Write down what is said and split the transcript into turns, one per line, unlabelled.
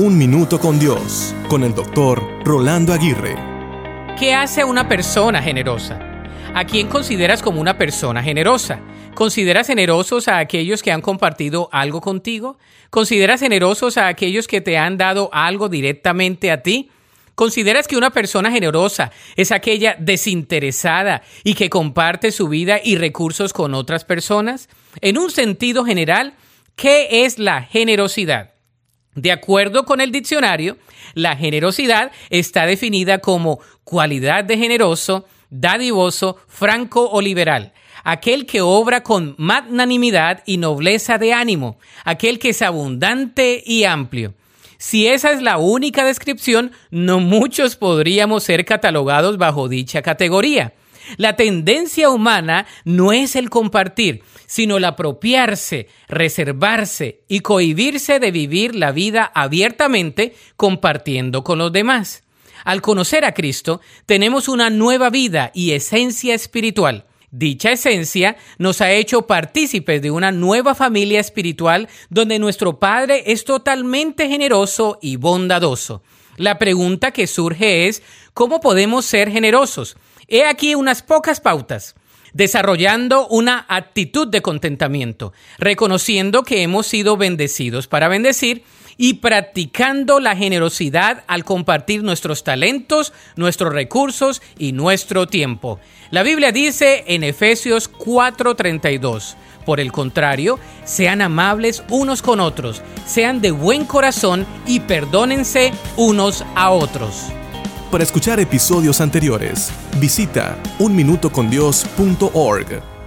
Un Minuto con Dios, con el doctor Rolando Aguirre.
¿Qué hace una persona generosa? ¿A quién consideras como una persona generosa? ¿Consideras generosos a aquellos que han compartido algo contigo? ¿Consideras generosos a aquellos que te han dado algo directamente a ti? ¿Consideras que una persona generosa es aquella desinteresada y que comparte su vida y recursos con otras personas? En un sentido general, ¿qué es la generosidad? De acuerdo con el diccionario, la generosidad está definida como cualidad de generoso, dadivoso, franco o liberal, aquel que obra con magnanimidad y nobleza de ánimo, aquel que es abundante y amplio. Si esa es la única descripción, no muchos podríamos ser catalogados bajo dicha categoría. La tendencia humana no es el compartir, sino el apropiarse, reservarse y cohibirse de vivir la vida abiertamente compartiendo con los demás. Al conocer a Cristo, tenemos una nueva vida y esencia espiritual. Dicha esencia nos ha hecho partícipes de una nueva familia espiritual donde nuestro Padre es totalmente generoso y bondadoso. La pregunta que surge es, ¿cómo podemos ser generosos? He aquí unas pocas pautas. Desarrollando una actitud de contentamiento, reconociendo que hemos sido bendecidos para bendecir y practicando la generosidad al compartir nuestros talentos, nuestros recursos y nuestro tiempo. La Biblia dice en Efesios 4:32, por el contrario, sean amables unos con otros, sean de buen corazón y perdónense unos a otros.
Para escuchar episodios anteriores, visita unminutocondios.org.